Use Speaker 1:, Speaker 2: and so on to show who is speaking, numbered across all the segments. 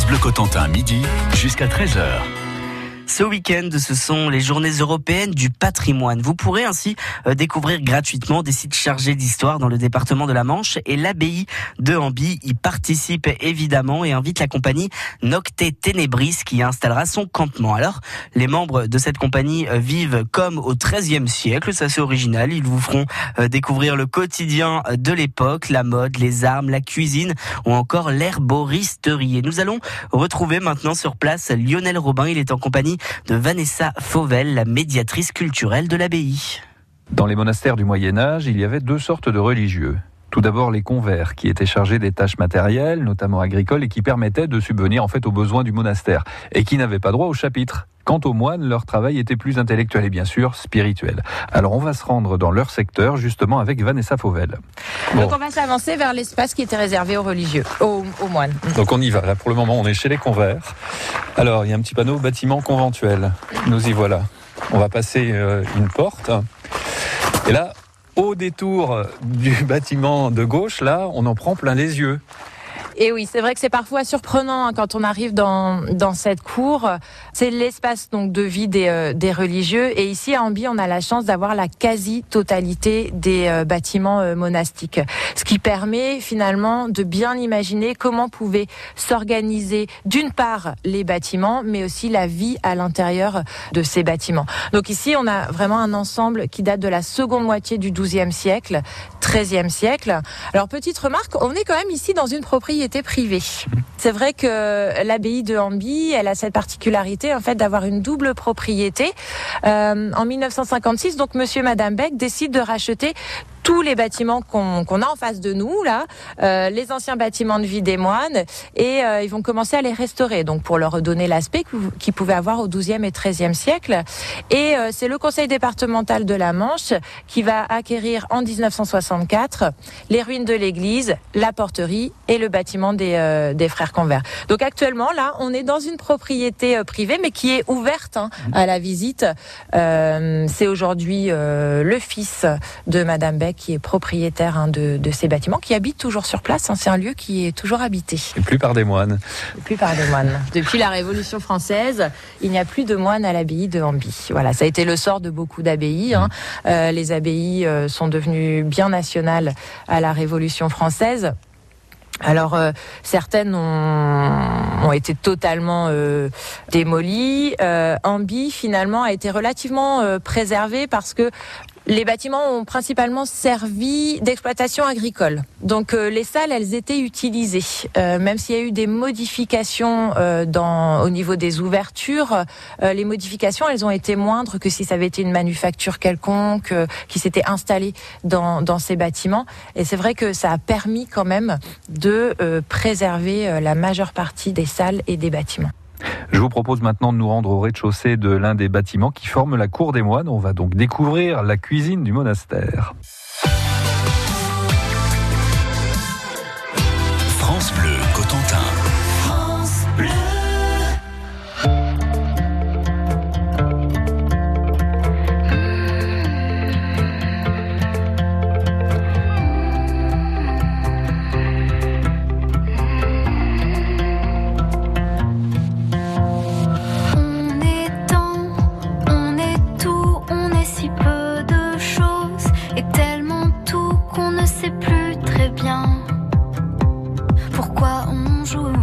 Speaker 1: France Bleu Cotentin, midi jusqu'à 13h.
Speaker 2: Ce week-end, ce sont les journées européennes du patrimoine. Vous pourrez ainsi euh, découvrir gratuitement des sites chargés d'histoire dans le département de la Manche et l'abbaye de Hamby y participe évidemment et invite la compagnie Nocte Ténébris qui installera son campement. Alors, les membres de cette compagnie euh, vivent comme au XIIIe siècle, c'est assez original. Ils vous feront euh, découvrir le quotidien de l'époque, la mode, les armes, la cuisine ou encore l'herboristerie. Et nous allons retrouver maintenant sur place Lionel Robin. Il est en compagnie de Vanessa Fauvel, la médiatrice culturelle de l'abbaye.
Speaker 3: Dans les monastères du Moyen Âge, il y avait deux sortes de religieux. Tout d'abord les convers, qui étaient chargés des tâches matérielles, notamment agricoles, et qui permettaient de subvenir en fait aux besoins du monastère, et qui n'avaient pas droit au chapitre. Quant aux moines, leur travail était plus intellectuel et bien sûr spirituel. Alors on va se rendre dans leur secteur justement avec Vanessa Fauvel.
Speaker 4: Donc on va s'avancer vers l'espace qui était réservé aux religieux, aux, aux, moines.
Speaker 3: Donc on y va. Là pour le moment on est chez les convers. Alors il y a un petit panneau bâtiment conventuel. Nous y voilà. On va passer euh, une porte. Et là, au détour du bâtiment de gauche, là, on en prend plein les yeux.
Speaker 4: Et oui, c'est vrai que c'est parfois surprenant hein, quand on arrive dans, dans cette cour. C'est l'espace donc de vie des, euh, des religieux. Et ici à Ambi, on a la chance d'avoir la quasi-totalité des euh, bâtiments euh, monastiques. Ce qui permet finalement de bien imaginer comment pouvaient s'organiser d'une part les bâtiments, mais aussi la vie à l'intérieur de ces bâtiments. Donc ici, on a vraiment un ensemble qui date de la seconde moitié du XIIe siècle, XIIIe siècle. Alors petite remarque, on est quand même ici dans une propriété privée. C'est vrai que l'abbaye de Hamby, elle a cette particularité en fait d'avoir une double propriété. Euh, en 1956, donc Monsieur Madame Beck décident de racheter tous les bâtiments qu'on qu a en face de nous là, euh, les anciens bâtiments de vie des moines, et euh, ils vont commencer à les restaurer, donc pour leur redonner l'aspect qu'ils pouvaient avoir au XIIe et XIIIe siècle. Et euh, c'est le Conseil départemental de la Manche qui va acquérir en 1964 les ruines de l'église, la porterie et le bâtiment des, euh, des frères Convert. Donc actuellement là, on est dans une propriété euh, privée, mais qui est ouverte hein, à la visite. Euh, c'est aujourd'hui le fils de Madame Beck qui est propriétaire hein, de, de, ces bâtiments, qui habite toujours sur place. Hein, c'est un lieu qui est toujours habité.
Speaker 3: Et plus par des moines.
Speaker 4: Et plus par des moines. Depuis la Révolution française, il n'y a plus de moines à l'abbaye de Hamby. Voilà, ça a été le sort de beaucoup d'abbayes. Hein. Euh, les abbayes euh, sont devenues bien nationales à la Révolution française. Alors euh, certaines ont, ont, été totalement euh, démolies. Euh, Ambi finalement a été relativement préservé parce que les bâtiments ont principalement servi d'exploitation agricole. Donc euh, les salles, elles étaient utilisées. Euh, même s'il y a eu des modifications euh, dans, au niveau des ouvertures, euh, les modifications, elles ont été moindres que si ça avait été une manufacture quelconque euh, qui s'était installée dans, dans, ces bâtiments. Et c'est vrai que ça a permis quand même de euh, préserver la majeure partie des salles et des bâtiments.
Speaker 3: Je vous propose maintenant de nous rendre au rez-de-chaussée de l'un des bâtiments qui forment la cour des moines. On va donc découvrir la cuisine du monastère.
Speaker 1: très bien. Pourquoi
Speaker 5: on joue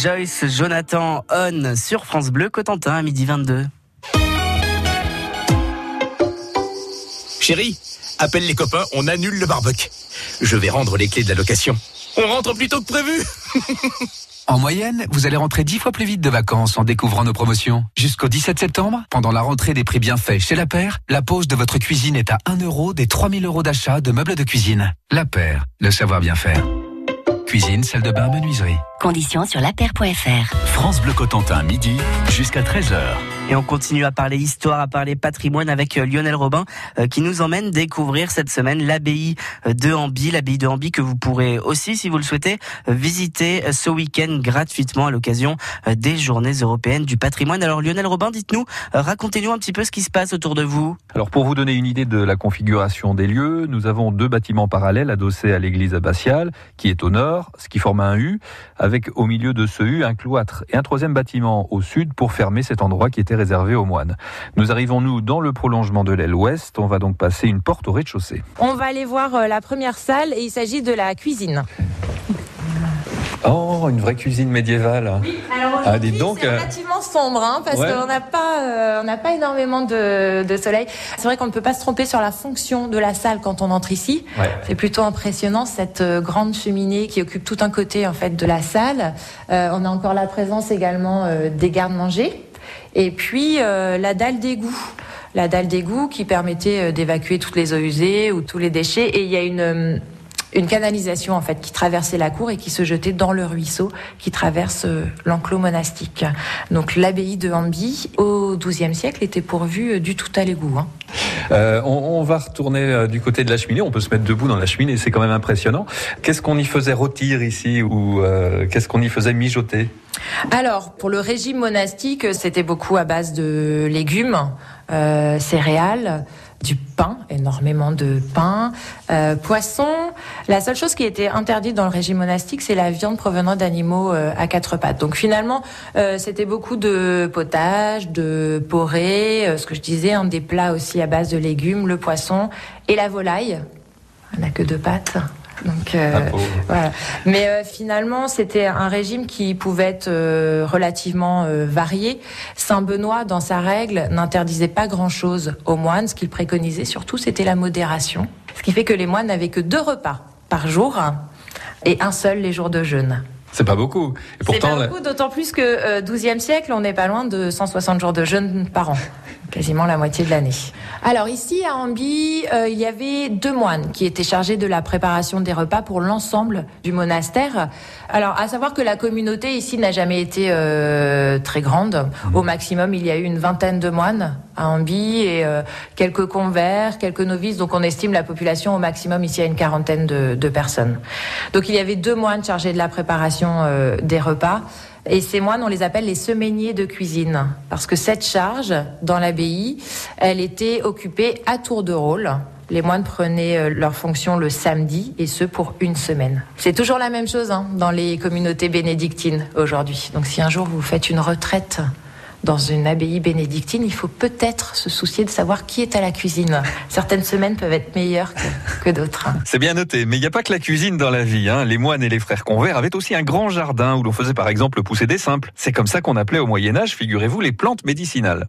Speaker 2: Joyce Jonathan On sur France Bleu Cotentin à midi 22.
Speaker 1: Chérie, appelle les copains, on annule le barbecue. Je vais rendre les clés de la location. On rentre plus tôt que prévu
Speaker 5: En moyenne, vous allez rentrer 10 fois plus vite de vacances en découvrant nos promotions. Jusqu'au 17 septembre, pendant la rentrée des prix bienfaits chez La Paire, la pause de votre cuisine est à 1 euro des 3000 euros d'achat de meubles de cuisine. La Paire, le savoir bien faire. Cuisine, salle de bain, menuiserie.
Speaker 6: Conditions sur lapaire.fr.
Speaker 1: France Bleu Cotentin, midi, jusqu'à 13h.
Speaker 2: Et on continue à parler histoire, à parler patrimoine avec euh, Lionel Robin euh, qui nous emmène découvrir cette semaine l'abbaye euh, de Hamby, l'abbaye de Hamby que vous pourrez aussi, si vous le souhaitez, visiter ce week-end gratuitement à l'occasion des Journées européennes du patrimoine. Alors Lionel Robin, dites-nous, racontez-nous un petit peu ce qui se passe autour de vous.
Speaker 3: Alors pour vous donner une idée de la configuration des lieux, nous avons deux bâtiments parallèles adossés à l'église abbatiale qui est au nord, ce qui forme un U, avec au milieu de ce U un cloître et un troisième bâtiment au sud pour fermer cet endroit qui était réservé aux moines. Nous arrivons, nous, dans le prolongement de l'aile ouest. On va donc passer une porte au rez-de-chaussée.
Speaker 4: On va aller voir euh, la première salle et il s'agit de la cuisine.
Speaker 3: Oh, une vraie cuisine médiévale.
Speaker 4: Oui,
Speaker 3: Ah, dites donc,
Speaker 4: c'est
Speaker 3: euh,
Speaker 4: relativement sombre hein, parce
Speaker 3: Ouais.
Speaker 4: qu'on n'a pas, euh, on n'a pas énormément de, de soleil. C'est vrai qu'on ne peut pas se tromper sur la fonction de la salle quand on entre ici.
Speaker 3: Ouais.
Speaker 4: C'est plutôt impressionnant cette euh, grande cheminée qui occupe tout un côté en fait de la salle. Euh, on a encore la présence également euh, des gardes-manger et puis euh, la dalle d'égout. La dalle d'égout qui permettait euh, d'évacuer toutes les eaux usées ou tous les déchets. Et il y a une euh, une canalisation en fait qui traversait la cour et qui se jetait dans le ruisseau qui traverse euh, l'enclos monastique. Donc l'abbaye de Hamby au XIIe siècle était pourvue euh, du tout à l'égout. hein.
Speaker 3: Euh, on, on va retourner du côté de la cheminée. On peut se mettre debout dans la cheminée, c'est quand même impressionnant. Qu'est-ce qu'on y faisait rôtir ici ou euh, qu'est-ce qu'on y faisait mijoter?
Speaker 4: Alors, pour le régime monastique, c'était beaucoup à base de légumes, euh, céréales, du pain, énormément de pain, euh, poisson. La seule chose qui était interdite dans le régime monastique, c'est la viande provenant d'animaux euh, à quatre pattes. Donc finalement, euh, c'était beaucoup de potage, de porée, ce que je disais, hein, des plats aussi à base de légumes, le poisson et la volaille. On n'a que deux pattes. Donc, euh,
Speaker 3: Ah, pauvre.
Speaker 4: voilà. Mais euh, finalement, c'était un régime qui pouvait être euh, relativement euh, varié. Saint Benoît, dans sa règle, n'interdisait pas grand-chose aux moines. Ce qu'il préconisait surtout, c'était la modération. Ce qui fait que les moines n'avaient que deux repas par jour et un seul les jours de jeûne.
Speaker 3: C'est pas beaucoup. Et
Speaker 4: C'est
Speaker 3: pourtant,
Speaker 4: pas
Speaker 3: la-
Speaker 4: beaucoup, d'autant plus que euh, 12e siècle, on n'est pas loin de 160 jours de jeûne par an. Quasiment la moitié de l'année. Alors ici à Ambi, euh, il y avait deux moines qui étaient chargés de la préparation des repas pour l'ensemble du monastère. Alors à savoir que la communauté ici n'a jamais été euh, très grande. Au maximum, il y a eu une vingtaine de moines à Ambi et euh, quelques convers, quelques novices. Donc on estime la population au maximum ici à une quarantaine de, de personnes. Donc il y avait deux moines chargés de la préparation euh, des repas. Et ces moines, on les appelle les semainiers de cuisine, parce que cette charge dans l'abbaye, elle était occupée à tour de rôle. Les moines prenaient euh, leur fonction le samedi, et ce pour une semaine. C'est toujours la même chose hein, dans les communautés bénédictines aujourd'hui. Donc si un jour vous faites une retraite dans une abbaye bénédictine, il faut peut-être se soucier de savoir qui est à la cuisine. Certaines semaines peuvent être meilleures que, d'autres.
Speaker 3: C'est bien noté, mais il n'y a pas que la cuisine dans la vie. Hein. Les moines et les frères convers avaient aussi un grand jardin où l'on faisait par exemple pousser des simples. C'est comme ça qu'on appelait au Moyen Âge, figurez-vous, les plantes médicinales.